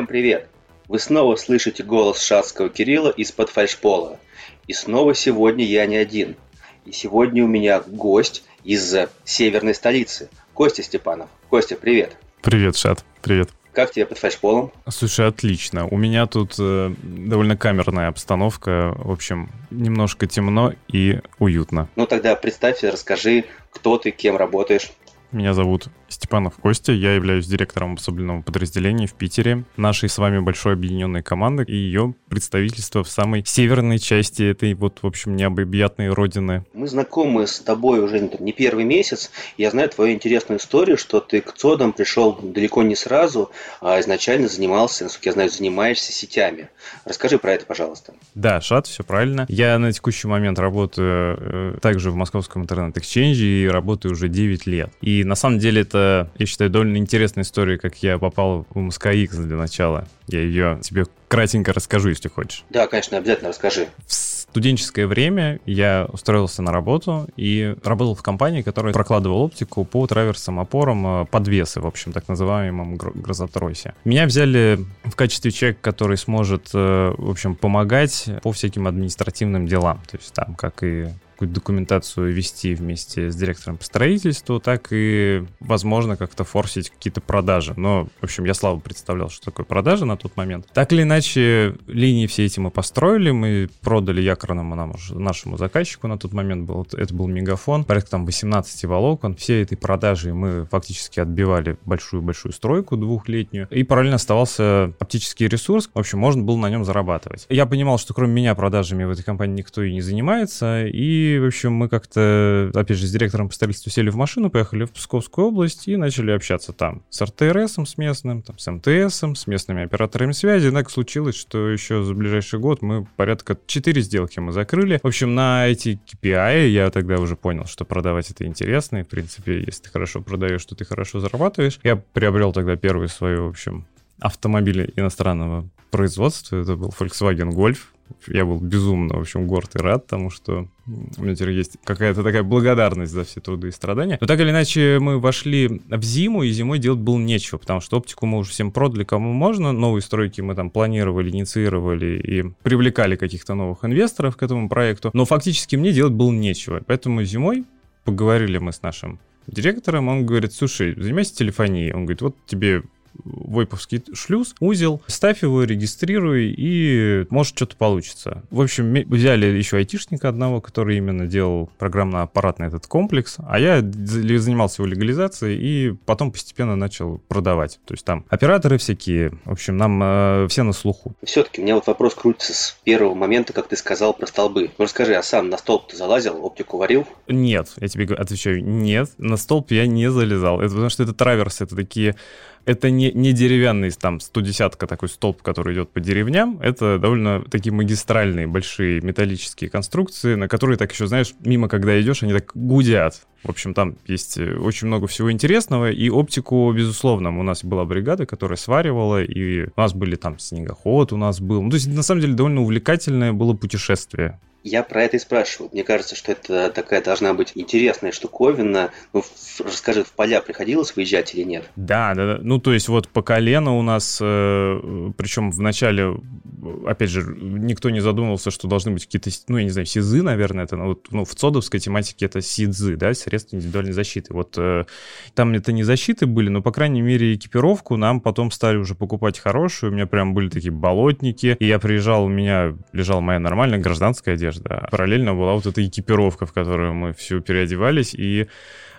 Всем привет! Вы снова слышите голос шатского Кирилла из-под фальшпола. И снова сегодня я не один. И сегодня у меня гость из северной столицы. Костя Степанов. Костя, привет. Привет, Шат. Привет. Как тебе под фальшполом? Слушай, отлично. У меня тут э, довольно камерная обстановка. В общем, немножко темно и уютно. Ну тогда представься, расскажи, кто ты, кем работаешь. Меня зовут Степанов Костя, я являюсь директором особенного подразделения в Питере, нашей с вами большой объединенной команды и ее представительство в самой северной части этой вот, в общем, необъятной родины. Мы знакомы с тобой уже не первый месяц. Я знаю твою интересную историю, что ты к ЦОДам пришел далеко не сразу, а изначально занимался, насколько я знаю, занимаешься сетями. Расскажи про это, пожалуйста. Да, Шат, все правильно. Я на текущий момент работаю э, также в московском интернет-эксченже и работаю уже 9 лет. И на самом деле это это, я считаю, довольно интересная история, как я попал в МСКХ для начала. Я ее тебе кратенько расскажу, если хочешь. Да, конечно, обязательно расскажи. В студенческое время я устроился на работу и работал в компании, которая прокладывала оптику по траверсам, опорам, э, подвесы, в общем, так называемом грозотросе. Меня взяли в качестве человека, который сможет, э, в общем, помогать по всяким административным делам. То есть там, как и какую-то документацию вести вместе с директором по строительству, так и, возможно, как-то форсить какие-то продажи. Но, в общем, я слабо представлял, что такое продажи на тот момент. Так или иначе, линии все эти мы построили, мы продали якорному нам, нашему заказчику на тот момент был, это был мегафон, порядка там 18 волокон. Все этой продажи мы фактически отбивали большую-большую стройку двухлетнюю. И параллельно оставался оптический ресурс. В общем, можно было на нем зарабатывать. Я понимал, что кроме меня продажами в этой компании никто и не занимается, и в общем, мы как-то, опять же, с директором по строительству сели в машину, поехали в Псковскую область и начали общаться там с РТРСом, с местным, там, с МТСом, с местными операторами связи. И так случилось, что еще за ближайший год мы порядка 4 сделки мы закрыли. В общем, на эти KPI я тогда уже понял, что продавать это интересно. И, в принципе, если ты хорошо продаешь, то ты хорошо зарабатываешь. Я приобрел тогда первый свой, в общем, автомобиль иностранного производства. Это был Volkswagen Golf я был безумно, в общем, горд и рад, потому что у меня теперь есть какая-то такая благодарность за все труды и страдания. Но так или иначе, мы вошли в зиму, и зимой делать было нечего, потому что оптику мы уже всем продали, кому можно. Новые стройки мы там планировали, инициировали и привлекали каких-то новых инвесторов к этому проекту. Но фактически мне делать было нечего. Поэтому зимой поговорили мы с нашим директором, он говорит, слушай, занимайся телефонией. Он говорит, вот тебе войповский шлюз, узел, ставь его, регистрируй, и может что-то получится. В общем, взяли еще айтишника одного, который именно делал программно-аппаратный этот комплекс, а я занимался его легализацией и потом постепенно начал продавать. То есть там операторы всякие, в общем, нам э, все на слуху. Все-таки у меня вот вопрос крутится с первого момента, как ты сказал про столбы. Ну расскажи, а сам на столб ты залазил, оптику варил? Нет, я тебе отвечаю, нет, на столб я не залезал. Это потому что это траверсы, это такие это не, не деревянный там 110 такой столб, который идет по деревням, это довольно такие магистральные большие металлические конструкции, на которые так еще, знаешь, мимо когда идешь, они так гудят. В общем, там есть э, очень много всего интересного, и оптику, безусловно, у нас была бригада, которая сваривала, и у нас были там снегоход, у нас был... Ну, то есть, на самом деле, довольно увлекательное было путешествие. Я про это и спрашиваю. Мне кажется, что это такая должна быть интересная штуковина. Ну, расскажи, в поля приходилось выезжать или нет? Да, да, да. Ну, то есть вот по колено у нас, э, причем в начале, опять же, никто не задумывался, что должны быть какие-то, ну, я не знаю, СИЗы, наверное, это, ну, вот, ну в цодовской тематике это СИДЗы, да, средства индивидуальной защиты. Вот э, там это не защиты были, но, по крайней мере, экипировку нам потом стали уже покупать хорошую. У меня прям были такие болотники, и я приезжал, у меня лежала моя нормальная гражданская одежда, одежда. Параллельно была вот эта экипировка, в которую мы все переодевались, и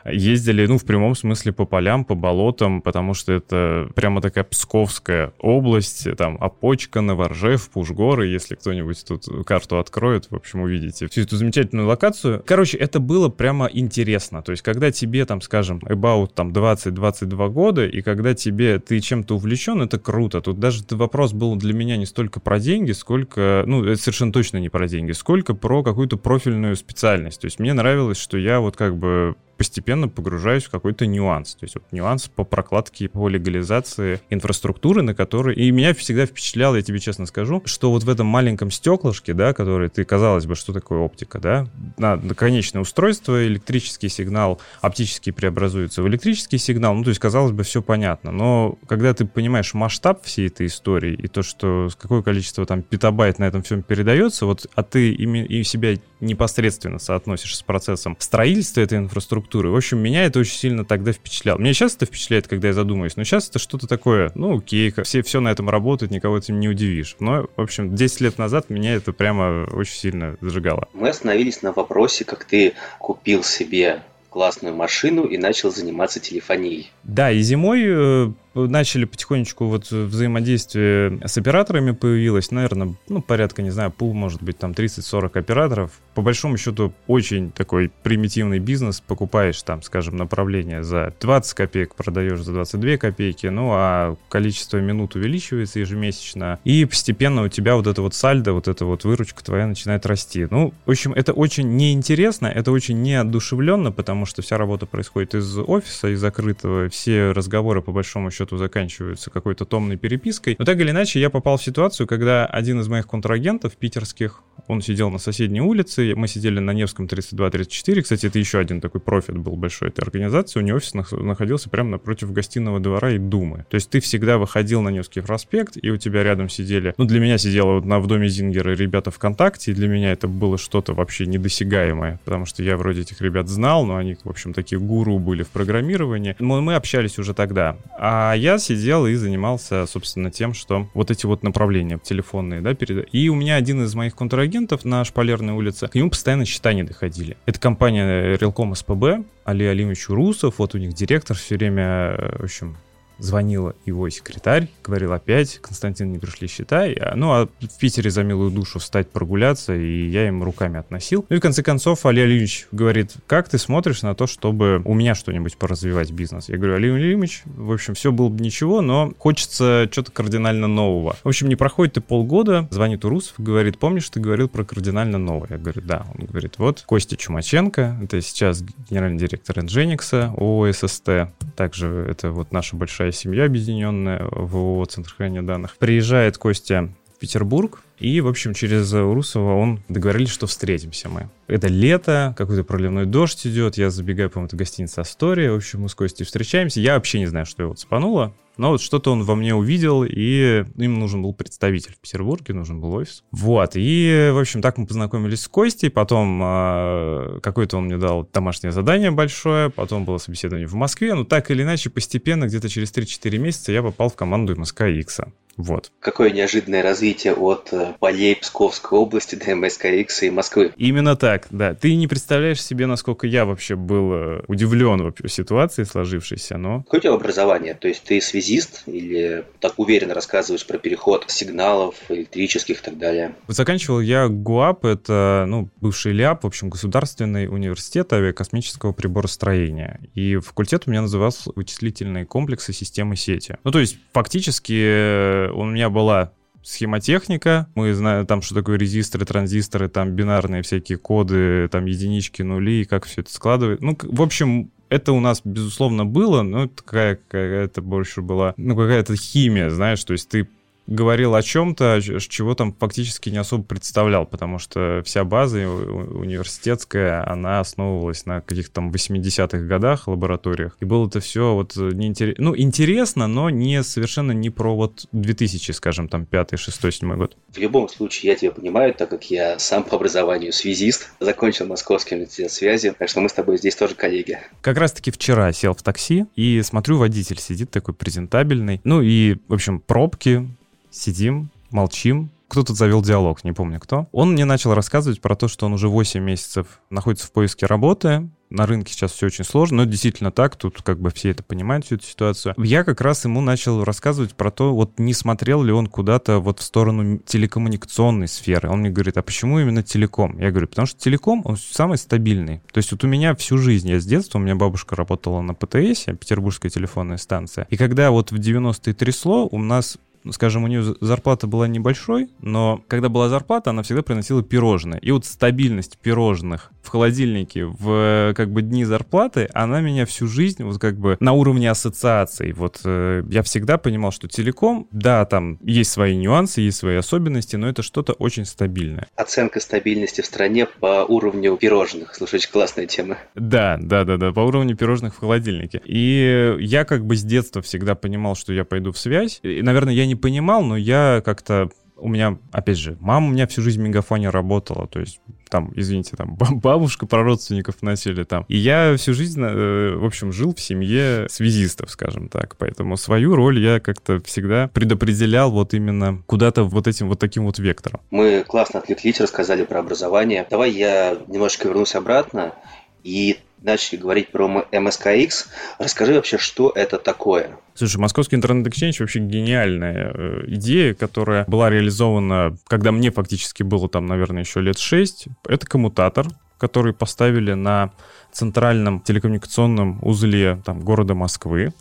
ездили, ну, в прямом смысле по полям, по болотам, потому что это прямо такая Псковская область, там, Опочка, Новоржев, Пушгоры, если кто-нибудь тут карту откроет, в общем, увидите всю эту замечательную локацию. Короче, это было прямо интересно, то есть, когда тебе, там, скажем, about, там, 20-22 года, и когда тебе, ты чем-то увлечен, это круто. Тут даже вопрос был для меня не столько про деньги, сколько, ну, это совершенно точно не про деньги, сколько про какую-то профильную специальность. То есть, мне нравилось, что я вот как бы постепенно погружаюсь в какой-то нюанс. То есть вот нюанс по прокладке, по легализации инфраструктуры, на которой... И меня всегда впечатляло, я тебе честно скажу, что вот в этом маленьком стеклышке, да, который ты, казалось бы, что такое оптика, да, на, на конечное устройство, электрический сигнал оптически преобразуется в электрический сигнал, ну, то есть, казалось бы, все понятно. Но когда ты понимаешь масштаб всей этой истории и то, что какое количество там петабайт на этом всем передается, вот, а ты ими, и себя непосредственно соотносишь с процессом строительства этой инфраструктуры, в общем, меня это очень сильно тогда впечатляло. Меня сейчас это впечатляет, когда я задумаюсь, но сейчас это что-то такое, ну, окей, все, все на этом работает, никого этим не удивишь. Но, в общем, 10 лет назад меня это прямо очень сильно зажигало. Мы остановились на вопросе, как ты купил себе классную машину и начал заниматься телефонией. Да, и зимой э, начали потихонечку вот взаимодействие с операторами появилось, наверное, ну, порядка, не знаю, пул, может быть, там 30-40 операторов. По большому счету, очень такой примитивный бизнес. Покупаешь там, скажем, направление за 20 копеек, продаешь за 22 копейки, ну, а количество минут увеличивается ежемесячно, и постепенно у тебя вот это вот сальдо, вот эта вот выручка твоя начинает расти. Ну, в общем, это очень неинтересно, это очень неодушевленно, потому что вся работа происходит из офиса, из закрытого, все разговоры, по большому счету, счету заканчиваются какой-то томной перепиской. Но так или иначе, я попал в ситуацию, когда один из моих контрагентов питерских, он сидел на соседней улице, мы сидели на Невском 32-34, кстати, это еще один такой профит был большой этой организации, у него офис находился прямо напротив гостиного двора и Думы. То есть ты всегда выходил на Невский проспект, и у тебя рядом сидели, ну, для меня сидела вот на, в доме Зингера ребята ВКонтакте, и для меня это было что-то вообще недосягаемое, потому что я вроде этих ребят знал, но они, в общем, такие гуру были в программировании. Мы, мы общались уже тогда. А а я сидел и занимался, собственно, тем, что вот эти вот направления телефонные, да, перед... И у меня один из моих контрагентов на Шпалерной улице, к нему постоянно счета не доходили. Это компания Релком СПБ, Али Алимович Русов, вот у них директор все время, в общем, звонила его секретарь, говорил опять, Константин, не пришли счета. Ну, а в Питере за милую душу встать прогуляться, и я им руками относил. Ну и в конце концов Али Алиевич говорит, как ты смотришь на то, чтобы у меня что-нибудь поразвивать бизнес? Я говорю, Али Алиевич, в общем, все было бы ничего, но хочется что-то кардинально нового. В общем, не проходит и полгода, звонит Урусов, говорит, помнишь, ты говорил про кардинально новое? Я говорю, да. Он говорит, вот, Костя Чумаченко, это сейчас генеральный директор Nginx, ОССТ, также это вот наша большая семья объединенная в «Центр хранения данных». Приезжает Костя в Петербург, и, в общем, через Урусова он договорились, что встретимся мы. Это лето, какой-то проливной дождь идет, я забегаю, по-моему, это гостиница «Астория», в общем, мы с Костей встречаемся, я вообще не знаю, что его цепануло, но вот что-то он во мне увидел, и им нужен был представитель в Петербурге, нужен был офис. Вот, и, в общем, так мы познакомились с Костей, потом э, какое-то он мне дал домашнее задание большое, потом было собеседование в Москве, ну так или иначе, постепенно, где-то через 3-4 месяца я попал в команду МСК X. Вот. Какое неожиданное развитие от э, полей Псковской области до МСКХ и Москвы. Именно так, да. Ты не представляешь себе, насколько я вообще был э, удивлен вообще ситуации сложившейся, но... Какое у тебя образование? То есть ты связист или так уверенно рассказываешь про переход сигналов электрических и так далее? Заканчивал я ГУАП, это ну, бывший ЛЯП, в общем, Государственный университет авиакосмического приборостроения. И факультет у меня назывался вычислительные комплексы системы сети. Ну, то есть фактически э, у меня была схемотехника. Мы знаем там, что такое резисторы, транзисторы, там бинарные всякие коды, там единички, нули, и как все это складывает. Ну, в общем, это у нас, безусловно, было, но такая какая-то больше была, ну, какая-то химия, знаешь, то есть ты говорил о чем-то, чего там фактически не особо представлял, потому что вся база университетская, она основывалась на каких-то там 80-х годах лабораториях. И было это все вот неинтересно, ну, интересно, но не совершенно не про вот 2000, скажем, там, 5 6 7 год. В любом случае, я тебя понимаю, так как я сам по образованию связист, закончил Московский университет связи, так что мы с тобой здесь тоже коллеги. Как раз-таки вчера сел в такси и смотрю, водитель сидит такой презентабельный. Ну и, в общем, пробки, сидим, молчим, кто тут завел диалог, не помню кто. Он мне начал рассказывать про то, что он уже 8 месяцев находится в поиске работы, на рынке сейчас все очень сложно, но действительно так, тут как бы все это понимают, всю эту ситуацию. Я как раз ему начал рассказывать про то, вот не смотрел ли он куда-то вот в сторону телекоммуникационной сферы. Он мне говорит, а почему именно телеком? Я говорю, потому что телеком, он самый стабильный. То есть вот у меня всю жизнь, я с детства, у меня бабушка работала на ПТС, Петербургская телефонная станция, и когда вот в 90-е трясло, у нас скажем, у нее зарплата была небольшой, но когда была зарплата, она всегда приносила пирожные. И вот стабильность пирожных в холодильнике в как бы дни зарплаты, она меня всю жизнь вот как бы на уровне ассоциаций. Вот э, я всегда понимал, что телеком, да, там есть свои нюансы, есть свои особенности, но это что-то очень стабильное. Оценка стабильности в стране по уровню пирожных. Слушай, очень классная тема. Да, да, да, да, по уровню пирожных в холодильнике. И я как бы с детства всегда понимал, что я пойду в связь. И, наверное, я не понимал, но я как-то у меня, опять же, мама у меня всю жизнь в Мегафоне работала, то есть там, извините, там бабушка про родственников носили там. И я всю жизнь, э, в общем, жил в семье связистов, скажем так. Поэтому свою роль я как-то всегда предопределял вот именно куда-то вот этим вот таким вот вектором. Мы классно отвлеклись, рассказали про образование. Давай я немножечко вернусь обратно и начали говорить про MSKX. Расскажи вообще, что это такое? Слушай, Московский интернет-эксченж вообще гениальная э, идея, которая была реализована, когда мне фактически было там, наверное, еще лет шесть. Это коммутатор, который поставили на центральном телекоммуникационном узле там, города Москвы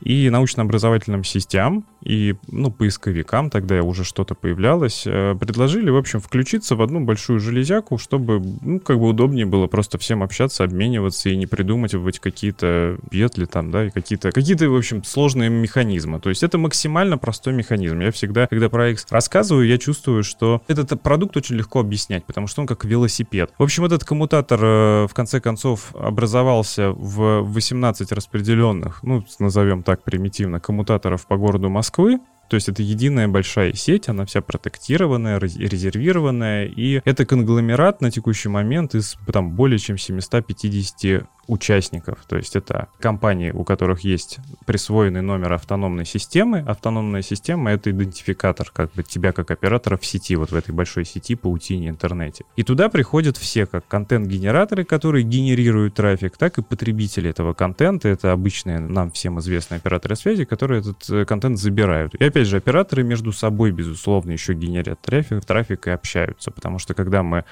и научно-образовательным сетям, и ну, поисковикам, тогда уже что-то появлялось, э, предложили, в общем, включиться в одну большую железяку, чтобы, ну, как бы удобнее было просто всем общаться, обмениваться и не придумывать какие-то петли там, да, и какие-то, какие-то, в общем, сложные механизмы. То есть это максимально простой механизм. Я всегда, когда про X рассказываю, я чувствую, что этот продукт очень легко объяснять, потому что он как велосипед. В общем, этот коммутатор, э, в конце концов, образовался в 18 распределенных, ну, назовем так примитивно, коммутаторов по городу Москвы. То есть это единая большая сеть, она вся протектированная, резервированная, и это конгломерат на текущий момент из там, более чем 750 участников. То есть это компании, у которых есть присвоенный номер автономной системы. Автономная система — это идентификатор как бы тебя как оператора в сети, вот в этой большой сети, паутине, интернете. И туда приходят все, как контент-генераторы, которые генерируют трафик, так и потребители этого контента. Это обычные нам всем известные операторы связи, которые этот э, контент забирают. И опять же, операторы между собой, безусловно, еще генерят трафик, трафик и общаются, потому что когда мы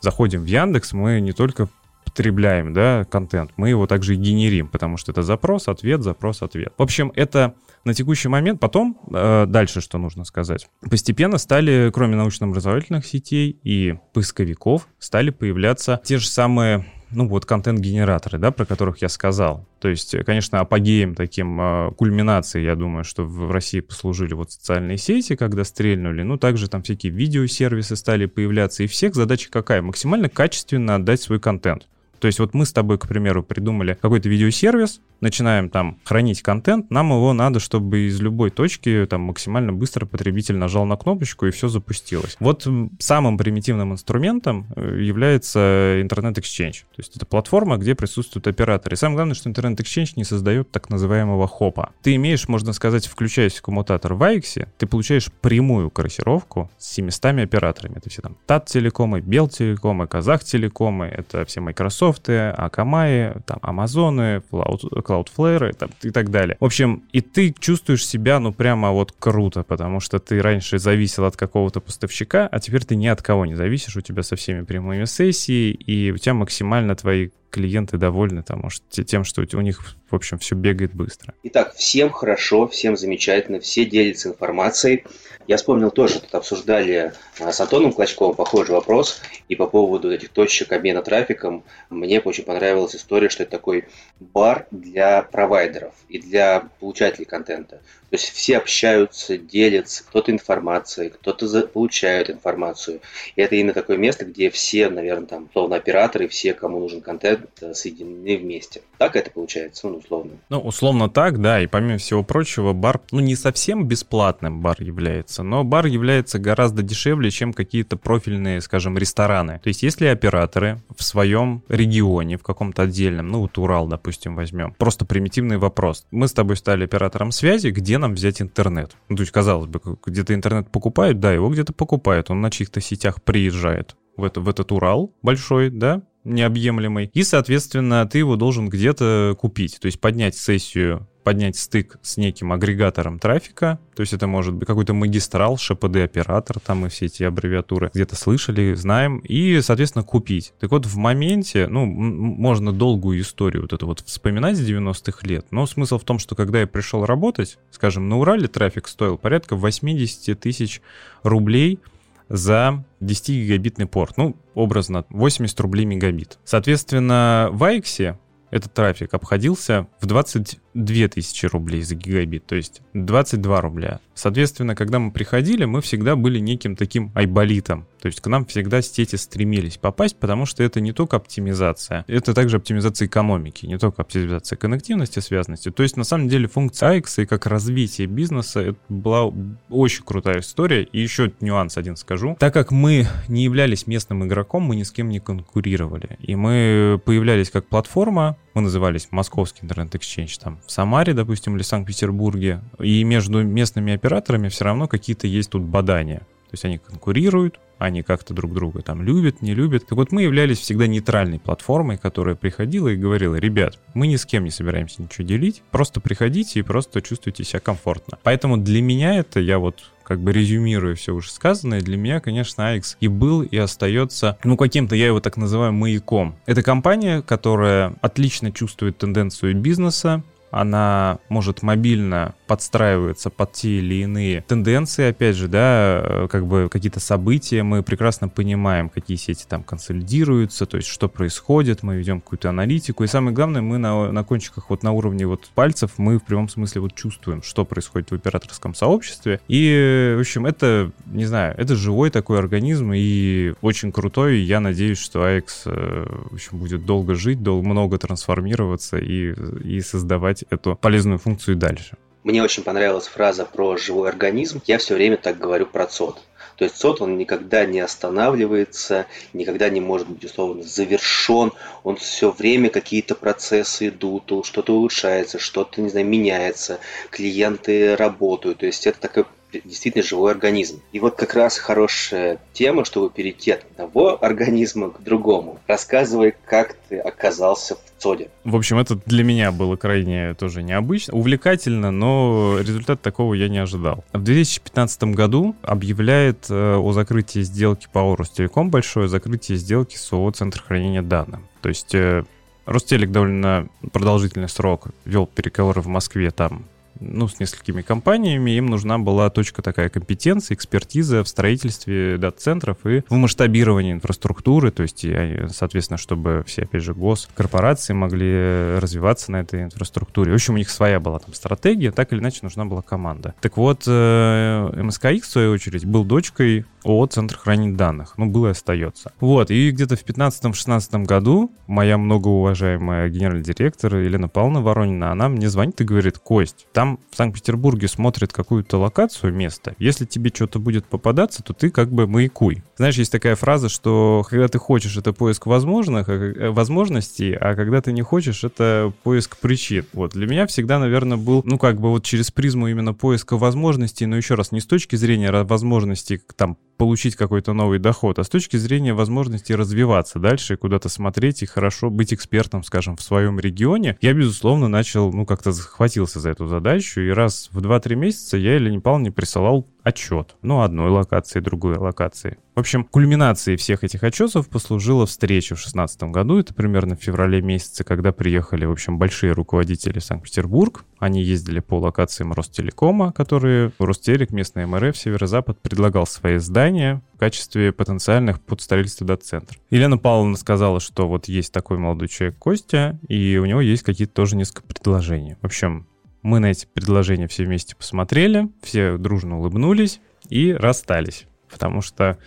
заходим в Яндекс, мы не только потребляем, да, контент, мы его также и генерим, потому что это запрос, ответ, запрос, ответ. В общем, это на текущий момент. Потом, э, дальше что нужно сказать. Постепенно стали, кроме научно-образовательных сетей и поисковиков, стали появляться те же самые ну вот контент-генераторы, да, про которых я сказал. То есть, конечно, апогеем таким э, кульминацией, я думаю, что в, в России послужили вот социальные сети, когда стрельнули. Ну, также там всякие видеосервисы стали появляться. И всех задача какая? Максимально качественно отдать свой контент. То есть вот мы с тобой, к примеру, придумали какой-то видеосервис, начинаем там хранить контент, нам его надо, чтобы из любой точки там максимально быстро потребитель нажал на кнопочку и все запустилось. Вот самым примитивным инструментом э, является Exchange. То есть это платформа, где присутствуют операторы. И самое главное, что Exchange не создает так называемого хопа. Ты имеешь, можно сказать, включаясь в коммутатор в AX, ты получаешь прямую корректировку с 700 операторами. Это все там ТАТ телекомы, Бел телекомы, Казах телекомы, это все Microsoft Microsoft, Akamai, там, Amazon, Cloud, Cloudflare там, и так далее. В общем, и ты чувствуешь себя, ну, прямо вот круто, потому что ты раньше зависел от какого-то поставщика, а теперь ты ни от кого не зависишь, у тебя со всеми прямыми сессии, и у тебя максимально твои клиенты довольны там, тем, что у них, в общем, все бегает быстро. Итак, всем хорошо, всем замечательно, все делятся информацией. Я вспомнил тоже, тут обсуждали а, с Антоном Клочковым похожий вопрос, и по поводу этих точек обмена трафиком мне очень понравилась история, что это такой бар для провайдеров и для получателей контента. То есть все общаются, делятся, кто-то информацией, кто-то получает информацию. И это именно такое место, где все, наверное, там, условно, операторы, все, кому нужен контент, э, соединены вместе. Так это получается, ну, условно. Ну, условно так, да. И помимо всего прочего, бар, ну, не совсем бесплатным бар является, но бар является гораздо дешевле, чем какие-то профильные, скажем, рестораны. То есть если операторы в своем регионе, в каком-то отдельном, ну, вот Урал, допустим, возьмем, просто примитивный вопрос. Мы с тобой стали оператором связи, где нам взять интернет? Ну, то есть, казалось бы, где-то интернет покупают, да, его где-то покупают, он на чьих-то сетях приезжает в, это, в этот Урал большой, да, необъемлемый, и, соответственно, ты его должен где-то купить, то есть поднять сессию поднять стык с неким агрегатором трафика, то есть это может быть какой-то магистрал, ШПД-оператор, там и все эти аббревиатуры где-то слышали, знаем, и, соответственно, купить. Так вот, в моменте, ну, можно долгую историю вот это вот вспоминать с 90-х лет, но смысл в том, что когда я пришел работать, скажем, на Урале трафик стоил порядка 80 тысяч рублей за 10-гигабитный порт. Ну, образно, 80 рублей мегабит. Соответственно, в Айксе этот трафик обходился в 20 2000 рублей за гигабит, то есть 22 рубля. Соответственно, когда мы приходили, мы всегда были неким таким айболитом, то есть к нам всегда сети стремились попасть, потому что это не только оптимизация, это также оптимизация экономики, не только оптимизация коннективности, связанности. То есть на самом деле функция AX и как развитие бизнеса это была очень крутая история. И еще нюанс один скажу. Так как мы не являлись местным игроком, мы ни с кем не конкурировали. И мы появлялись как платформа, мы назывались Московский интернет-эксченж там в Самаре, допустим, или Санкт-Петербурге. И между местными операторами все равно какие-то есть тут бадания. То есть они конкурируют, они как-то друг друга там любят, не любят. Так вот, мы являлись всегда нейтральной платформой, которая приходила и говорила, ребят, мы ни с кем не собираемся ничего делить, просто приходите и просто чувствуйте себя комфортно. Поэтому для меня это, я вот как бы резюмируя все уже сказанное, для меня, конечно, AX и был, и остается, ну, каким-то, я его так называю, маяком. Это компания, которая отлично чувствует тенденцию бизнеса, она может мобильно подстраивается под те или иные тенденции, опять же, да, э, как бы какие-то события, мы прекрасно понимаем, какие сети там консолидируются, то есть что происходит, мы ведем какую-то аналитику, и самое главное, мы на, на кончиках вот на уровне вот пальцев, мы в прямом смысле вот чувствуем, что происходит в операторском сообществе, и, в общем, это, не знаю, это живой такой организм, и очень крутой, и я надеюсь, что AX, э, в общем, будет долго жить, долго, много трансформироваться и, и создавать эту полезную функцию дальше. Мне очень понравилась фраза про живой организм. Я все время так говорю про ЦОД. То есть ЦОД, он никогда не останавливается, никогда не может быть, условно, завершен. Он все время какие-то процессы идут, что-то улучшается, что-то, не знаю, меняется, клиенты работают. То есть это такой действительно живой организм. И вот как раз хорошая тема, чтобы перейти от одного организма к другому. Рассказывай, как ты оказался в ЦОДе. В общем, это для меня было крайне тоже необычно, увлекательно, но результат такого я не ожидал. В 2015 году объявляет э, о закрытии сделки по Ростелеком большое закрытие сделки с ООО «Центр хранения данных». То есть э, Ростелек довольно продолжительный срок вел переговоры в Москве там ну, с несколькими компаниями, им нужна была точка такая компетенции, экспертиза в строительстве дата-центров и в масштабировании инфраструктуры, то есть, соответственно, чтобы все, опять же, госкорпорации могли развиваться на этой инфраструктуре. В общем, у них своя была там стратегия, так или иначе нужна была команда. Так вот, э, МСКХ, в свою очередь, был дочкой ООО «Центр хранения данных». Ну, было и остается. Вот, и где-то в 15-16 году моя многоуважаемая генеральный директор Елена Павловна Воронина, она мне звонит и говорит, Кость, там в Санкт-Петербурге смотрят какую-то локацию, место. Если тебе что-то будет попадаться, то ты как бы маякуй. Знаешь, есть такая фраза, что когда ты хочешь, это поиск возможных, э, возможностей, а когда ты не хочешь, это поиск причин. Вот, для меня всегда, наверное, был, ну, как бы вот через призму именно поиска возможностей, но еще раз, не с точки зрения возможностей там получить какой-то новый доход, а с точки зрения возможности развиваться дальше, куда-то смотреть и хорошо быть экспертом, скажем, в своем регионе, я, безусловно, начал, ну, как-то захватился за эту задачу, и раз в 2-3 месяца я Елене Павловне присылал отчет. Ну, одной локации, другой локации. В общем, кульминацией всех этих отчетов послужила встреча в 2016 году. Это примерно в феврале месяце, когда приехали, в общем, большие руководители в Санкт-Петербург. Они ездили по локациям Ростелекома, которые Ростелек, местный МРФ, Северо-Запад предлагал свои здания в качестве потенциальных под строительство дата-центра. Елена Павловна сказала, что вот есть такой молодой человек Костя, и у него есть какие-то тоже несколько предложений. В общем, мы на эти предложения все вместе посмотрели, все дружно улыбнулись и расстались. Потому что,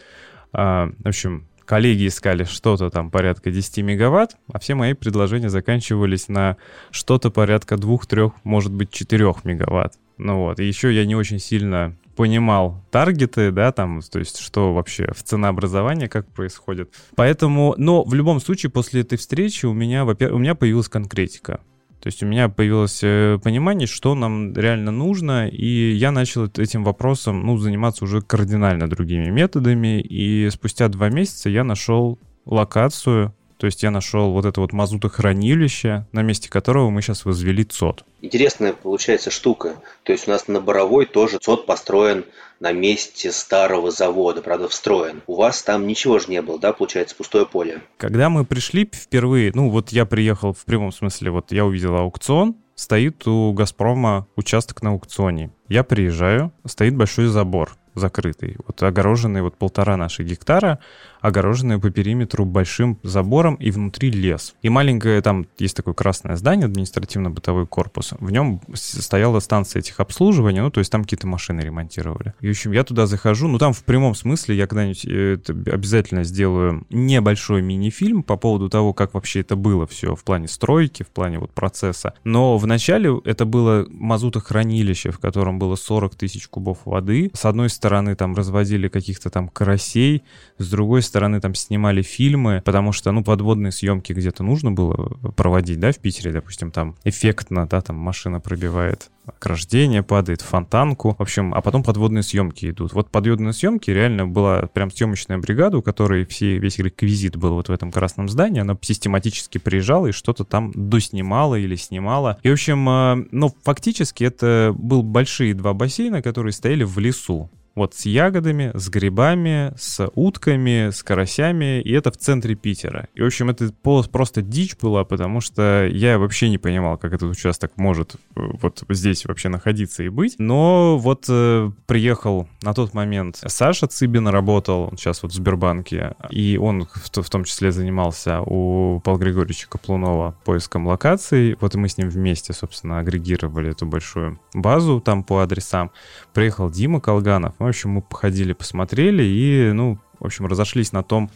э, в общем, коллеги искали что-то там порядка 10 мегаватт, а все мои предложения заканчивались на что-то порядка 2-3, может быть, 4 мегаватт. Ну вот, и еще я не очень сильно понимал таргеты, да, там, то есть что вообще в ценообразовании, как происходит. Поэтому, но в любом случае после этой встречи у меня, у меня появилась конкретика. То есть у меня появилось э, понимание, что нам реально нужно, и я начал этим вопросом ну, заниматься уже кардинально другими методами, и спустя два месяца я нашел локацию, То есть я нашел вот это вот мазутохранилище, на месте которого мы сейчас возвели ЦОД. Интересная получается штука. То есть у нас на Боровой тоже ЦОД построен на месте старого завода, правда, встроен. У вас там ничего же не было, да, получается, пустое поле? Когда мы пришли впервые, ну вот я приехал в прямом смысле, вот я увидел аукцион, стоит у «Газпрома» участок на аукционе. Я приезжаю, стоит большой забор закрытый, вот огороженный вот полтора наших гектара, огороженные по периметру большим забором и внутри лес. И маленькое там есть такое красное здание, административно-бытовой корпус. В нем стояла станция этих обслуживания, ну, то есть там какие-то машины ремонтировали. И, в общем, я туда захожу, ну, там в прямом смысле я когда-нибудь э, обязательно сделаю небольшой мини-фильм по поводу того, как вообще это было все в плане стройки, в плане вот процесса. Но вначале это было мазутохранилище, в котором было 40 тысяч кубов воды. С одной стороны там разводили каких-то там карасей, с другой стороны, там снимали фильмы, потому что, ну, подводные съемки где-то нужно было проводить, да, в Питере, допустим, там эффектно, да, там машина пробивает ограждение, падает в фонтанку. В общем, а потом подводные съемки идут. Вот подводные съемки реально была прям съемочная бригада, у которой все, весь реквизит был вот в этом красном здании. Она систематически приезжала и что-то там доснимала или снимала. И, в общем, э, ну, фактически это был большие два бассейна, которые стояли в лесу. Вот с ягодами, с грибами, с утками, с карасями, и это в центре Питера. И, в общем, это просто дичь была, потому что я вообще не понимал, как этот участок может э, вот здесь вообще находиться и быть. Но вот э, приехал на тот момент Саша Цыбин работал, он сейчас вот в Сбербанке, и он в, в том числе занимался у Павла Григорьевича Каплунова поиском локаций. Вот мы с ним вместе, собственно, агрегировали эту большую базу там по адресам. Приехал Дима Колганов, в общем, мы походили, посмотрели и, ну, в общем, разошлись на том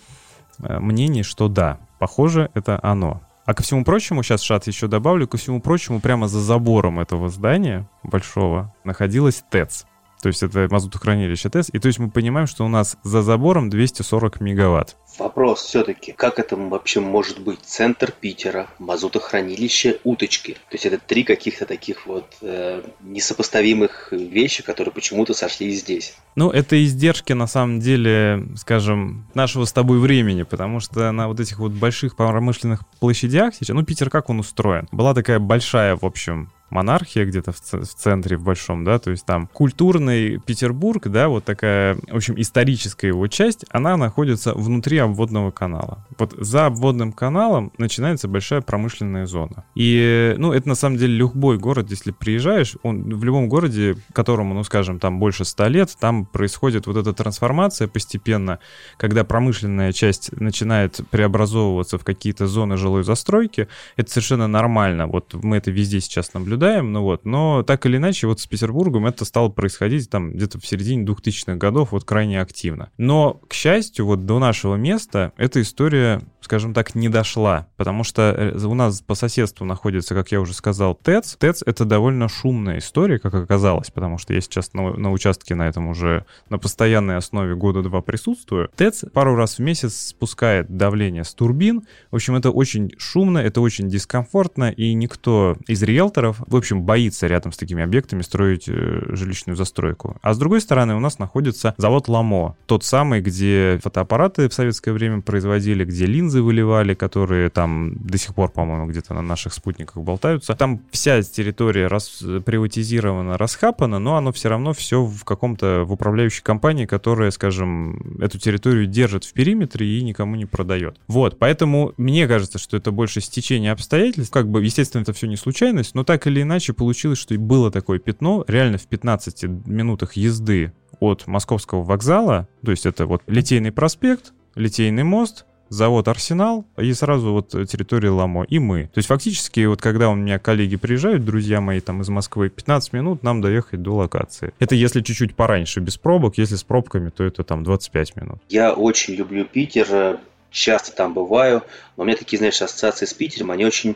э, мнении, что да, похоже, это оно. А ко всему прочему, сейчас шат еще добавлю, ко всему прочему, прямо за забором этого здания большого находилась ТЭЦ. То есть это мазутохранилище ТЭС. И то есть мы понимаем, что у нас за забором 240 мегаватт. Вопрос все-таки, как это вообще может быть? Центр Питера, мазутохранилище, уточки. То есть это три каких-то таких вот э, несопоставимых вещи, которые почему-то сошлись здесь. Ну, это издержки, на самом деле, скажем, нашего с тобой времени, потому что на вот этих вот больших промышленных площадях сейчас, ну, Питер как он устроен? Была такая большая, в общем, монархия где-то в, в центре, в большом, да, то есть там культурный Петербург, да, вот такая, в общем, историческая его часть, она находится внутри обводного канала. Вот за обводным каналом начинается большая промышленная зона. И, ну, это на самом деле любой город, если приезжаешь, он в любом городе, которому, ну, скажем, там больше ста лет, там происходит вот эта трансформация постепенно, когда промышленная часть начинает преобразовываться в какие-то зоны жилой застройки, это совершенно нормально. Вот мы это везде сейчас наблюдаем, наблюдаем, ну вот, но так или иначе вот с Петербургом это стало происходить там где-то в середине 2000-х годов вот крайне активно. Но, к счастью, вот до нашего места эта история скажем так, не дошла, потому что э, у нас по соседству находится, как я уже сказал, ТЭЦ. ТЭЦ — это довольно шумная история, как оказалось, потому что я сейчас на, на участке на этом уже на постоянной основе года два присутствую. ТЭЦ пару раз в месяц спускает давление с турбин. В общем, это очень шумно, это очень дискомфортно, и никто из риэлторов, в общем, боится рядом с такими объектами строить э, жилищную застройку. А с другой стороны у нас находится завод «Ламо», тот самый, где фотоаппараты в советское время производили, где линзы линзы выливали, которые там до сих пор, по-моему, где-то на наших спутниках болтаются. Там вся территория рас, приватизирована, расхапана, но оно все равно все в каком-то в управляющей компании, которая, скажем, эту территорию держит в периметре и никому не продает. Вот, поэтому мне кажется, что это больше стечение обстоятельств. Как бы, естественно, это все не случайность, но так или иначе получилось, что было такое пятно, реально в 15 минутах езды от московского вокзала, то есть это вот Литейный проспект, Литейный мост, завод «Арсенал» и сразу вот территория Ламо, и мы. То есть фактически вот когда у меня коллеги приезжают, друзья мои там из Москвы, 15 минут нам доехать до локации. Это если чуть-чуть пораньше, без пробок, если с пробками, то это там 25 минут. Я очень люблю Питер, часто там бываю, но у меня такие, знаешь, ассоциации с Питером, они очень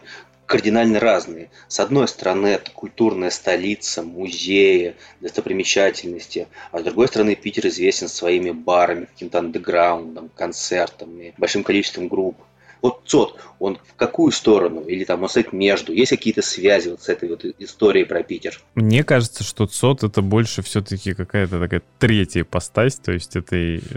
кардинально разные. С одной стороны, это культурная столица, музеи, достопримечательности, а с другой стороны, Питер известен своими барами, каким-то андеграундом, концертами, большим количеством групп. Вот ЦОД, он в какую сторону? Или там он стоит между? Есть какие-то связи вот с этой вот историей про Питер? Мне кажется, что ЦОД это больше все-таки какая-то такая третья постась, то есть это,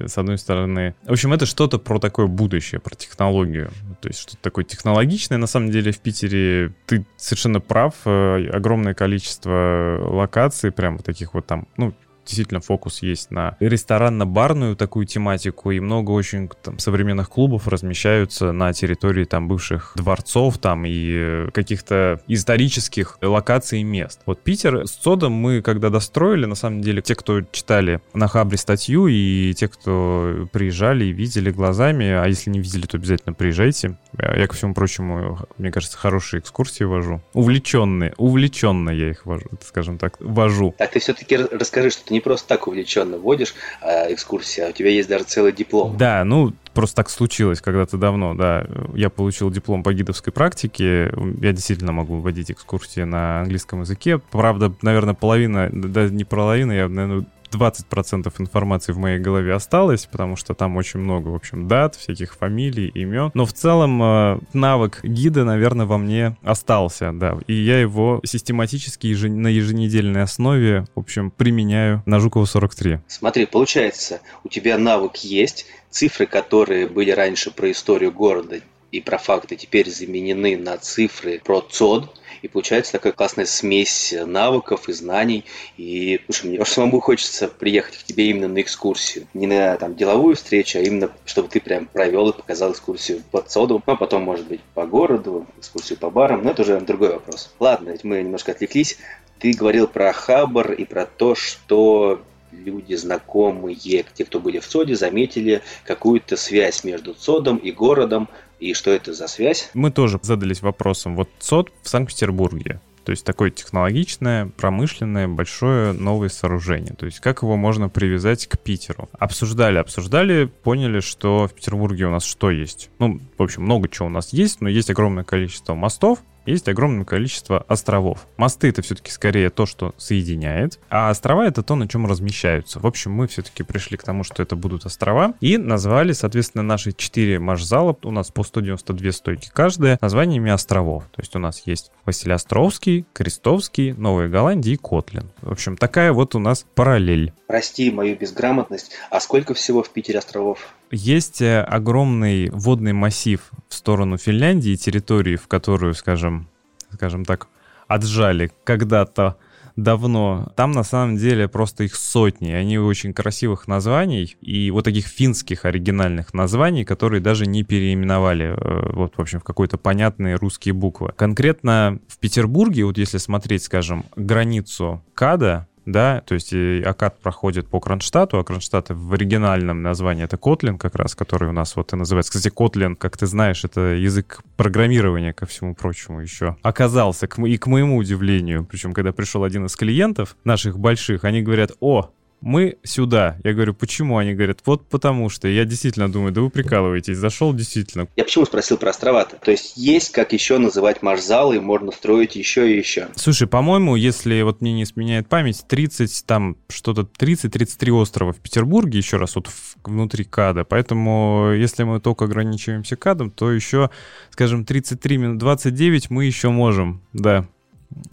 с одной стороны... В общем, это что-то про такое будущее, про технологию. То есть что-то такое технологичное. На самом деле в Питере ты совершенно прав. Э, огромное количество локаций, прям таких вот там, ну, действительно фокус есть на ресторанно-барную такую тематику, и много очень там, современных клубов размещаются на территории там бывших дворцов там и э, каких-то исторических локаций и мест. Вот Питер с Содом мы когда достроили, на самом деле, те, кто читали на Хабре статью, и те, кто приезжали и видели глазами, а если не видели, то обязательно приезжайте. Я, ко всему прочему, мне кажется, хорошие экскурсии вожу. Увлеченные, увлеченно я их вожу, скажем так, вожу. Так ты все-таки расскажи, что ты не просто так увлеченно водишь э, экскурсии, а у тебя есть даже целый диплом. Да, ну, просто так случилось когда-то давно, да. Я получил диплом по гидовской практике. Я действительно могу водить экскурсии на английском языке. Правда, наверное, половина, да не половина, я, наверное, 20% информации в моей голове осталось, потому что там очень много, в общем, дат, всяких фамилий, имен. Но в целом э, навык гида, наверное, во мне остался, да. И я его систематически на еженедельной основе, в общем, применяю на Жукова 43. Смотри, получается, у тебя навык есть, цифры, которые были раньше про историю города и про факты, теперь заменены на цифры про ЦОД, и получается такая классная смесь навыков и знаний. И, слушай, мне самому хочется приехать к тебе именно на экскурсию. Не на там деловую встречу, а именно, чтобы ты прям провел и показал экскурсию под содом, ну, а потом, может быть, по городу, экскурсию по барам, но это уже другой вопрос. Ладно, ведь мы немножко отвлеклись. Ты говорил про Хабар и про то, что люди знакомые, те, кто были в ЦОДе, заметили какую-то связь между ЦОДом и городом, и что это за связь? Мы тоже задались вопросом. Вот СОД в Санкт-Петербурге. То есть такое технологичное, промышленное, большое новое сооружение. То есть как его можно привязать к Питеру? Обсуждали, обсуждали, поняли, что в Петербурге у нас что есть? Ну, в общем, много чего у нас есть, но есть огромное количество мостов, есть огромное количество островов. Мосты это все-таки скорее то, что соединяет, а острова это то, на чем размещаются. В общем, мы все-таки пришли к тому, что это будут острова, и назвали, соответственно, наши четыре марш-зала, у нас по 192 стойки каждая, названиями островов. То есть у нас есть Василиостровский, Крестовский, Новая Голландия и Котлин. В общем, такая вот у нас параллель. Прости мою безграмотность, а сколько всего в Питере островов? Есть э, огромный водный массив в сторону Финляндии, территории, в которую, скажем, скажем так, отжали когда-то давно. Там на самом деле просто их сотни. Они очень красивых названий и вот таких финских оригинальных названий, которые даже не переименовали э, вот, в общем, в какой-то понятные русские буквы. Конкретно в Петербурге, вот если смотреть, скажем, границу КАДа, да, то есть Акад проходит по Кронштадту, а Кронштадт в оригинальном названии это Kotlin как раз, который у нас вот и называется. Кстати, Kotlin, как ты знаешь, это язык программирования, ко всему прочему, еще оказался, и к моему удивлению, причем когда пришел один из клиентов наших больших, они говорят, о, мы сюда. Я говорю, почему? Они говорят, вот потому что. Я действительно думаю, да вы прикалываетесь, зашел действительно. Я почему спросил про острова-то? То есть есть как еще называть маршзалы, можно строить еще и еще. Слушай, по-моему, если вот мне не сменяет память, 30, там что-то 30-33 острова в Петербурге, еще раз, вот внутри КАДа. Поэтому если мы только ограничиваемся КАДом, то еще, скажем, 33 минут 29 мы еще можем, да.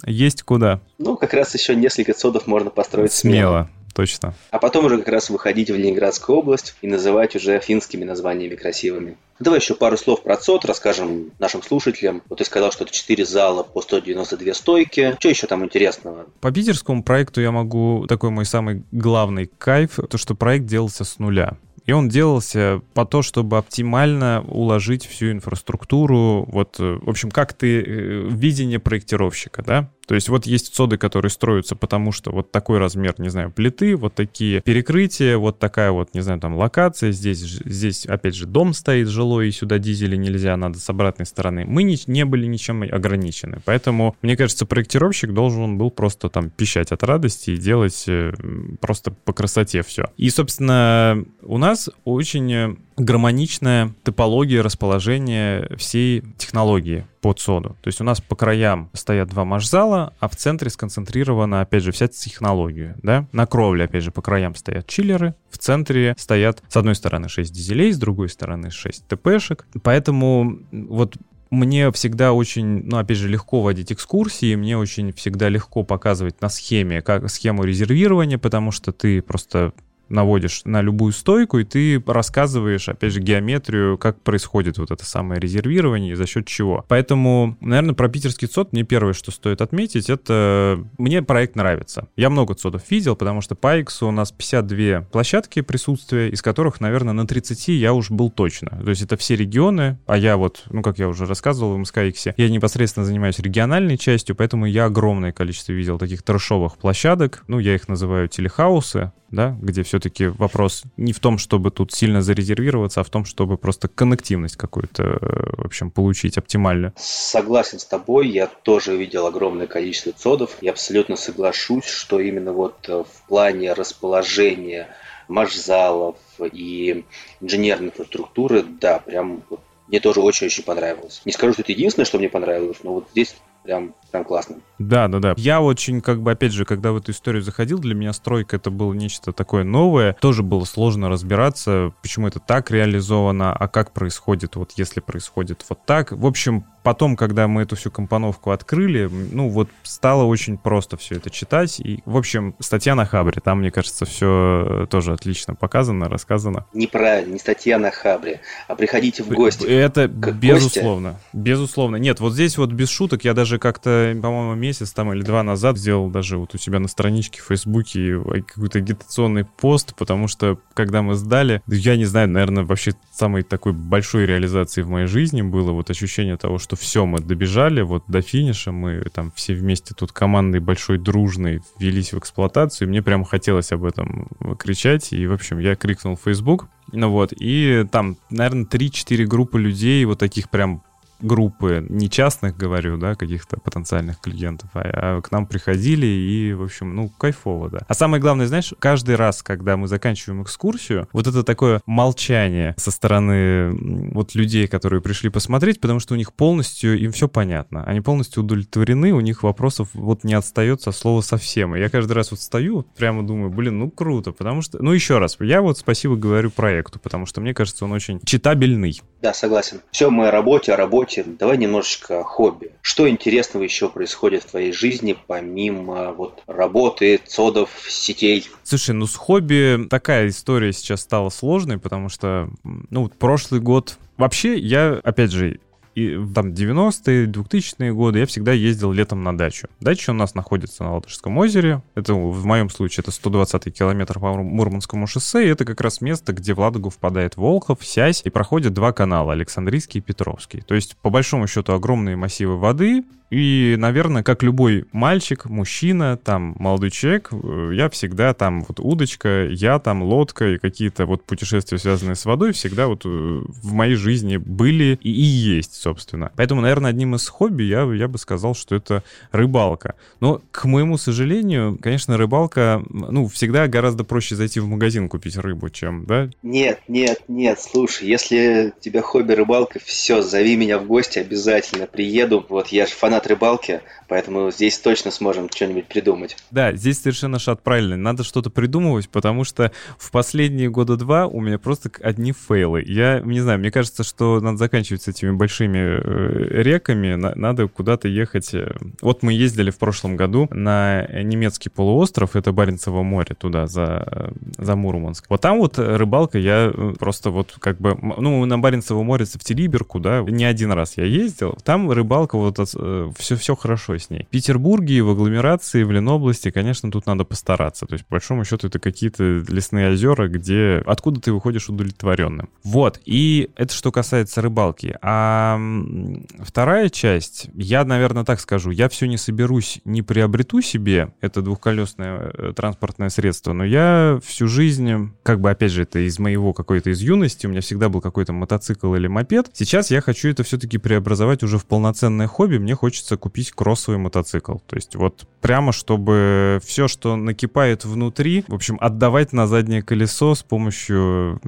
Есть куда. Ну, как раз еще несколько содов можно построить смело. Смело, точно. А потом уже как раз выходить в Ленинградскую область и называть уже финскими названиями красивыми. Давай еще пару слов про ЦОД расскажем нашим слушателям. Вот ты сказал, что это 4 зала по 192 стойки. Что еще там интересного? По питерскому проекту я могу... Такой мой самый главный кайф, то, что проект делался с нуля. И он делался по то, чтобы оптимально уложить всю инфраструктуру. Вот, э, в общем, как ты э, видение проектировщика, да? То есть вот есть соды, которые строятся потому, что вот такой размер, не знаю, плиты, вот такие перекрытия, вот такая вот, не знаю, там локация, здесь, здесь опять же дом стоит жилой, и сюда дизели нельзя, надо с обратной стороны. Мы не, не были ничем ограничены, поэтому, мне кажется, проектировщик должен был просто там пищать от радости и делать э, просто по красоте все. И, собственно, у нас очень гармоничная топология расположения всей технологии под соду. То есть у нас по краям стоят два машзала, а в центре сконцентрирована, опять же, вся технология. Да? На кровле, опять же, по краям стоят чиллеры, в центре стоят, с одной стороны, 6 дизелей, с другой стороны, 6 ТПшек. Поэтому вот мне всегда очень, ну, опять же, легко водить экскурсии, мне очень всегда легко показывать на схеме, как схему резервирования, потому что ты просто наводишь на любую стойку, и ты рассказываешь, опять же, геометрию, как происходит вот это самое резервирование и за счет чего. Поэтому, наверное, про питерский ЦОД мне первое, что стоит отметить, это мне проект нравится. Я много ЦОДов видел, потому что по X у нас 52 площадки присутствия, из которых, наверное, на 30 я уж был точно. То есть это все регионы, а я вот, ну, как я уже рассказывал в MSKX, я непосредственно занимаюсь региональной частью, поэтому я огромное количество видел таких трэшовых площадок, ну, я их называю телехаусы, да, где все-таки вопрос не в том, чтобы тут сильно зарезервироваться, а в том, чтобы просто коннективность какую-то, э, в общем, получить оптимально. Согласен с тобой, я тоже видел огромное количество цодов, я абсолютно соглашусь, что именно вот э, в плане расположения марш-залов и инженерной инфраструктуры, да, прям мне тоже очень-очень понравилось. Не скажу, что это единственное, что мне понравилось, но вот здесь прям, прям классно. Да, да, да. Я очень, как бы, опять же, когда в эту историю заходил, для меня стройка это было нечто такое новое. Тоже было сложно разбираться, почему это так реализовано, а как происходит, вот если происходит вот так. В общем, потом, когда мы эту всю компоновку открыли, ну вот стало очень просто все это читать. И, в общем, статья на Хабре, там, мне кажется, все тоже отлично показано, рассказано. Неправильно, не статья на Хабре, а приходите в гости. Это безусловно, гостя. безусловно. Нет, вот здесь вот без шуток, я даже как-то, по-моему, месяц там или два назад сделал даже вот у себя на страничке в Фейсбуке какой-то агитационный пост, потому что когда мы сдали, я не знаю, наверное, вообще самой такой большой реализацией в моей жизни было вот ощущение того, что все, мы добежали вот до финиша, мы там все вместе тут командой большой, дружной ввелись в эксплуатацию, и мне прям хотелось об этом кричать, и, в общем, я крикнул в Facebook, ну вот, и там, наверное, 3-4 группы людей, вот таких прям группы, не частных, говорю, да, каких-то потенциальных клиентов, а, а к нам приходили и, в общем, ну, кайфово, да. А самое главное, знаешь, каждый раз, когда мы заканчиваем экскурсию, вот это такое молчание со стороны вот людей, которые пришли посмотреть, потому что у них полностью, им все понятно, они полностью удовлетворены, у них вопросов вот не отстается слова совсем. И я каждый раз вот стою, прямо думаю, блин, ну круто, потому что, ну еще раз, я вот спасибо говорю проекту, потому что мне кажется, он очень читабельный. Да, согласен. Все мы о работе, о работе. Давай немножечко о хобби. Что интересного еще происходит в твоей жизни, помимо вот работы, цодов, сетей? Слушай, ну с хобби такая история сейчас стала сложной, потому что, ну, прошлый год Вообще, я, опять же, и там 90-е, 2000-е годы я всегда ездил летом на дачу. Дача у нас находится на Ладожском озере. Это в моем случае это 120 километр по Мурманскому шоссе. И это как раз место, где в Ладогу впадает Волхов, Сясь. И проходят два канала, Александрийский и Петровский. То есть, по большому счету, огромные массивы воды, и, наверное, как любой мальчик, мужчина, там, молодой человек, э, я всегда там вот удочка, я там лодка и какие-то вот путешествия, связанные с водой, всегда вот э, в моей жизни были и есть, собственно. Поэтому, наверное, одним из хобби я, я бы сказал, что это рыбалка. Но, к моему сожалению, конечно, рыбалка, ну, всегда гораздо проще зайти в магазин купить рыбу, чем, да? Нет, нет, нет, слушай, если у тебя хобби рыбалка, все, зови меня в гости, обязательно приеду. Вот я же фанат фанат рыбалки, поэтому здесь точно сможем что-нибудь придумать. Да, здесь совершенно шат правильный. Надо что-то придумывать, потому что в последние года два у меня просто одни фейлы. Я не знаю, мне кажется, что надо заканчивать с этими большими э, реками, надо куда-то ехать. Вот мы ездили в прошлом году на немецкий полуостров, это Баренцево море, туда, за, за Мурманск. Вот там вот рыбалка, я э, просто вот как бы, ну, на Баренцево море в Телиберку, да, не один раз я ездил. Там рыбалка вот э, все, все хорошо с ней. В Петербурге, в агломерации, в Ленобласти, конечно, тут надо постараться. То есть, по большому счету, это какие-то лесные озера, где откуда ты выходишь удовлетворенным. Вот, и это что касается рыбалки. А вторая часть, я, наверное, так скажу, я все не соберусь, не приобрету себе это двухколесное э, транспортное средство, но я всю жизнь, как бы, опять же, это из моего какой-то из юности, у меня всегда был какой-то мотоцикл или мопед. Сейчас я хочу это все-таки преобразовать уже в полноценное хобби. Мне хочется хочется купить кроссовый мотоцикл. То есть вот прямо, чтобы все, что накипает внутри, в общем, отдавать на заднее колесо с помощью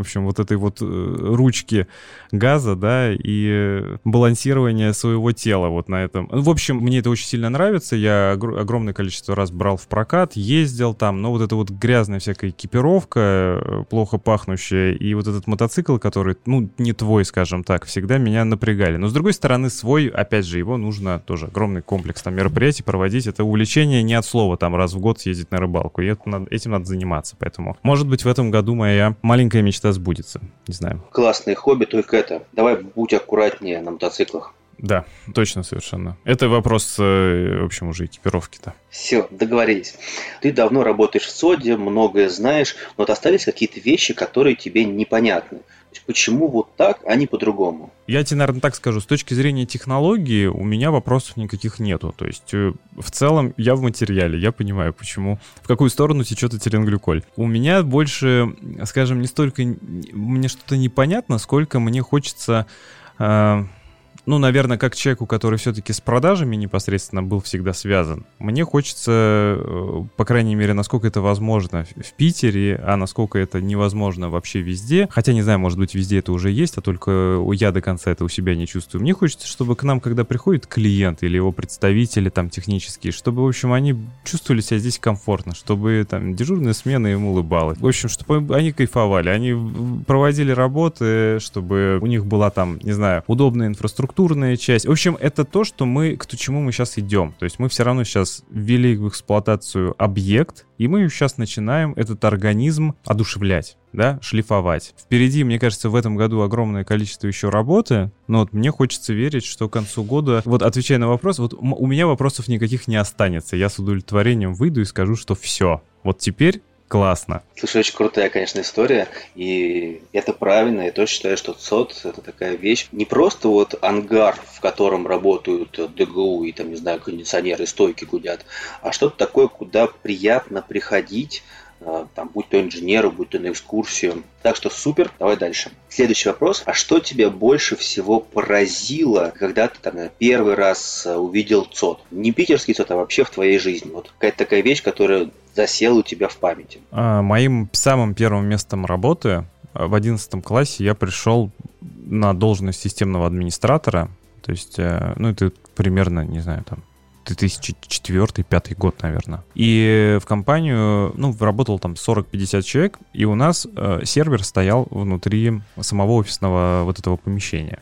в общем, вот этой вот э, ручки газа, да, и балансирования своего тела вот на этом. В общем, мне это очень сильно нравится. Я огромное количество раз брал в прокат, ездил там, но вот эта вот грязная всякая экипировка, э, плохо пахнущая, и вот этот мотоцикл, который, ну, не твой, скажем так, всегда меня напрягали. Но, с другой стороны, свой, опять же, его нужно тоже огромный комплекс там мероприятий проводить. Это увлечение не от слова, там, раз в год съездить на рыбалку. И это этим надо заниматься. Поэтому, может быть, в этом году моя маленькая мечта сбудется. Не знаю. Классное хобби, только это. Давай будь аккуратнее на мотоциклах. Да, точно совершенно. Это вопрос, э, в общем, уже экипировки-то. Все, договорились. Ты давно работаешь в СОДе, многое знаешь, но вот остались какие-то вещи, которые тебе непонятны. То есть почему вот так, а не по-другому? Я тебе, наверное, так скажу. С точки зрения технологии у меня вопросов никаких нету. То есть э, в целом я в материале, я понимаю, почему, в какую сторону течет этиленглюколь. У меня больше, скажем, не столько мне что-то непонятно, сколько мне хочется... Э, ну, наверное, как человеку, который все-таки с продажами непосредственно был всегда связан, мне хочется, э, по крайней мере, насколько это возможно в Питере, а насколько это невозможно вообще везде, хотя, не знаю, может быть, везде это уже есть, а только я до конца это у себя не чувствую. Мне хочется, чтобы к нам, когда приходит клиент или его представители там технические, чтобы, в общем, они чувствовали себя здесь комфортно, чтобы там дежурная смена им улыбалась. В общем, чтобы они кайфовали, они проводили работы, чтобы у них была там, не знаю, удобная инфраструктура, структурная часть. В общем, это то, что мы, к чему мы сейчас идем. То есть мы все равно сейчас ввели в эксплуатацию объект, и мы сейчас начинаем этот организм одушевлять да, шлифовать. Впереди, мне кажется, в этом году огромное количество еще работы, но вот мне хочется верить, что к концу года, вот отвечая на вопрос, вот у меня вопросов никаких не останется. Я с удовлетворением выйду и скажу, что все. Вот теперь классно. Слушай, очень крутая, конечно, история, и это правильно, я тоже считаю, что ЦОД – это такая вещь, не просто вот ангар, в котором работают ДГУ и, там, не знаю, кондиционеры, стойки гудят, а что-то такое, куда приятно приходить, там, будь то инженеру, будь то на экскурсию. Так что супер, давай дальше. Следующий вопрос. А что тебя больше всего поразило, когда ты там, первый раз а, увидел ЦОД? Не питерский ЦОД, а вообще в твоей жизни. Вот какая-то такая вещь, которая засела у тебя в памяти. А, моим самым первым местом работы в 11 классе я пришел на должность системного администратора. То есть, э, ну, это примерно, не знаю, там, 2004-2005 год, наверное. И в компанию, ну, работал там 40-50 человек, и у нас э, сервер стоял внутри самого офисного вот этого помещения.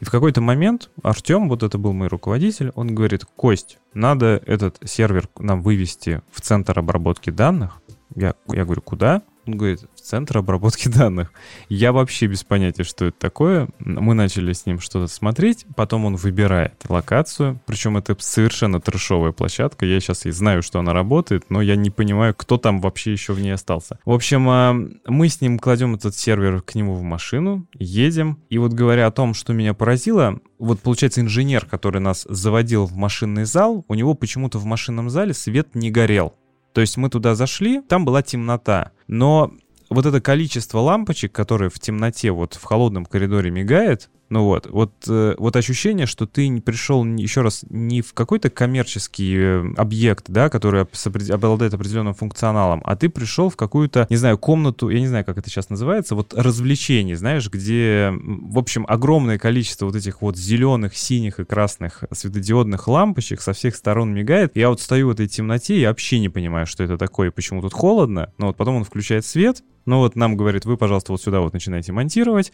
И в какой-то момент Артем, вот это был мой руководитель, он говорит, Кость, надо этот сервер нам вывести в центр обработки данных. Я, я говорю, куда? Он говорит, в центр обработки данных. Я вообще без понятия, что это такое. Мы начали с ним что-то смотреть, потом он выбирает локацию, причем это совершенно трешовая площадка. Я сейчас и знаю, что она работает, но я не понимаю, кто там вообще еще в ней остался. В общем, а, мы с ним кладем этот сервер к нему в машину, едем. И вот говоря о том, что меня поразило, вот получается инженер, который нас заводил в машинный зал, у него почему-то в машинном зале свет не горел. То есть мы туда зашли, там была темнота. Но вот это количество лампочек, которые в темноте, вот в холодном коридоре мигает, ну вот, вот, э, вот ощущение, что ты пришел еще раз не в какой-то коммерческий э, объект, да, который обладает определенным функционалом, а ты пришел в какую-то, не знаю, комнату, я не знаю, как это сейчас называется, вот развлечений, знаешь, где, в общем, огромное количество вот этих вот зеленых, синих и красных светодиодных лампочек со всех сторон мигает. Я вот стою в этой темноте и вообще не понимаю, что это такое, почему тут холодно, но вот потом он включает свет, ну вот нам говорит, вы, пожалуйста, вот сюда вот начинайте монтировать.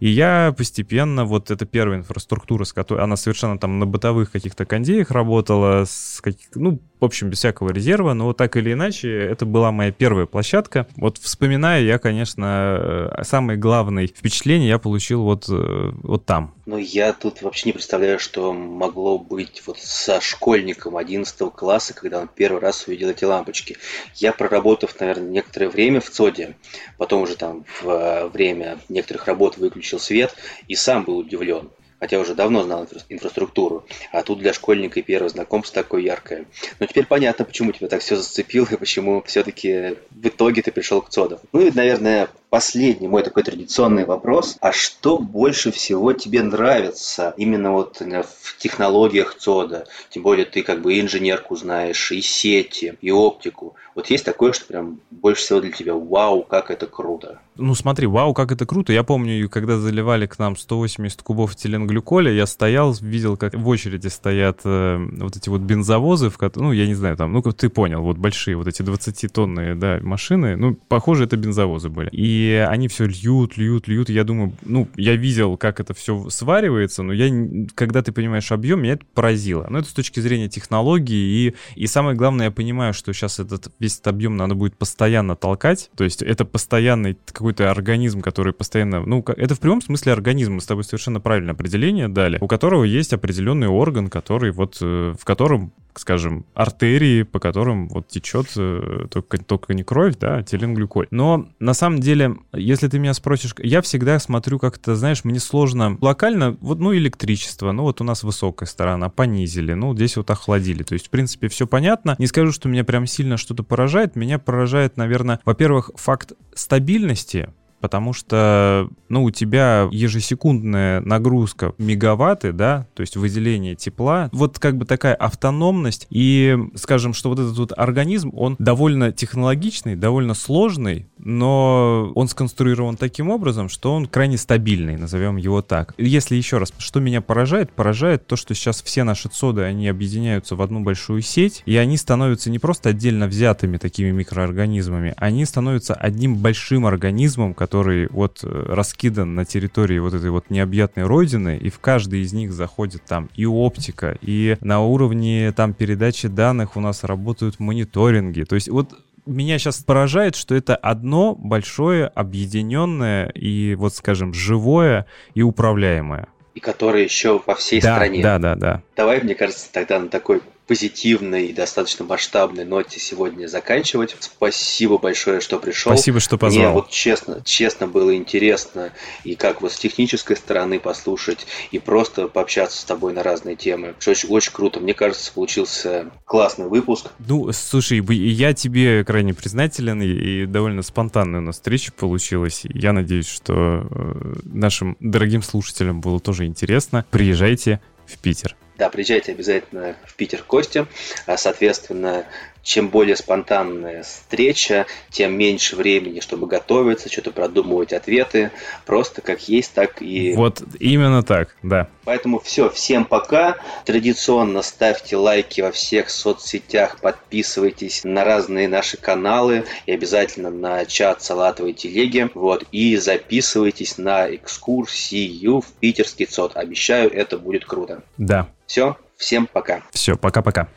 И я постепенно, вот эта первая инфраструктура, с которой она совершенно там на бытовых каких-то кондеях работала, с каких, ну, в общем, без всякого резерва, но так или иначе, это была моя первая площадка. Вот вспоминая, я, конечно, э, самые главные впечатления я получил вот, э, вот там. Ну, я тут вообще не представляю, что могло быть вот со школьником 11 класса, когда он первый раз увидел эти лампочки. Я, проработав, наверное, некоторое время в ЦОДе, потом уже там в э, время некоторых работ выключил свет и сам был удивлен хотя уже давно знал инфраструктуру, а тут для школьника и первое знакомство такое яркое. Но теперь понятно, почему тебя так все зацепило и почему все-таки в итоге ты пришел к ЦОДам. Ну и, наверное, последний мой такой традиционный вопрос. А что больше всего тебе нравится именно вот в технологиях ЦОДа? Тем более ты как бы инженерку знаешь, и сети, и оптику. Вот есть такое, что прям больше всего для тебя вау, как это круто? Ну смотри, вау, как это круто. Я помню, когда заливали к нам 180 кубов этиленглюколя, я стоял, видел, как в очереди стоят э, вот эти вот бензовозы, в ну, я не знаю, там, ну, ты понял, вот большие вот эти 20-тонные, да, машины, ну, похоже, это бензовозы были. И они все льют, льют, льют. Я думаю, ну, я видел, как это все сваривается, но я, когда ты понимаешь объем, меня это поразило. Но это с точки зрения технологии, и, и самое главное, я понимаю, что сейчас этот весь этот объем надо будет постоянно толкать, то есть это постоянный какой-то организм, который постоянно, ну, это в прямом смысле организм, мы с тобой совершенно правильное определение дали, у которого есть определенный орган, который вот, э, в котором скажем, артерии, по которым вот течет э, только, только не кровь, да, а теленглюколь. Но на самом деле, если ты меня спросишь, я всегда смотрю как-то, знаешь, мне сложно локально, вот, ну, электричество, ну, вот у нас высокая сторона, понизили, ну, здесь вот охладили. То есть, в принципе, все понятно. Не скажу, что меня прям сильно что-то поражает. Меня поражает, наверное, во-первых, факт стабильности потому что, ну, у тебя ежесекундная нагрузка мегаватты, да, то есть выделение тепла, вот как бы такая автономность, и, скажем, что вот этот вот организм, он довольно технологичный, довольно сложный, но он сконструирован таким образом, что он крайне стабильный, назовем его так. Если еще раз, что меня поражает? Поражает то, что сейчас все наши цоды, они объединяются в одну большую сеть, и они становятся не просто отдельно взятыми такими микроорганизмами, они становятся одним большим организмом, который который вот э, раскидан на территории вот этой вот необъятной родины, и в каждый из них заходит там и оптика, и на уровне там передачи данных у нас работают мониторинги. То есть вот меня сейчас поражает, что это одно большое, объединенное и, вот скажем, живое и управляемое. И которое еще во всей да, стране. Да, да, да. Давай, мне кажется, тогда на такой позитивной и достаточно масштабной ноте сегодня заканчивать. Спасибо большое, что пришел. Спасибо, что позвал. Мне вот честно, честно было интересно и как вот с технической стороны послушать, и просто пообщаться с тобой на разные темы. Очень, очень круто. Мне кажется, получился классный выпуск. Ну, слушай, я тебе крайне признателен, и довольно спонтанная у нас встреча получилась. Я надеюсь, что э, нашим дорогим слушателям было тоже интересно. Приезжайте в Питер. Да, приезжайте обязательно в Питер Костя. А, соответственно, чем более спонтанная встреча, тем меньше времени, чтобы готовиться, что-то продумывать ответы. Просто как есть, так и... Вот именно так, да. Поэтому все, всем пока. Традиционно ставьте лайки во всех соцсетях, подписывайтесь на разные наши каналы и обязательно на чат Салатовой телеги. Вот, и записывайтесь на экскурсию в питерский ЦОД. Обещаю, это будет круто. Да. Все, всем пока. Все, пока-пока.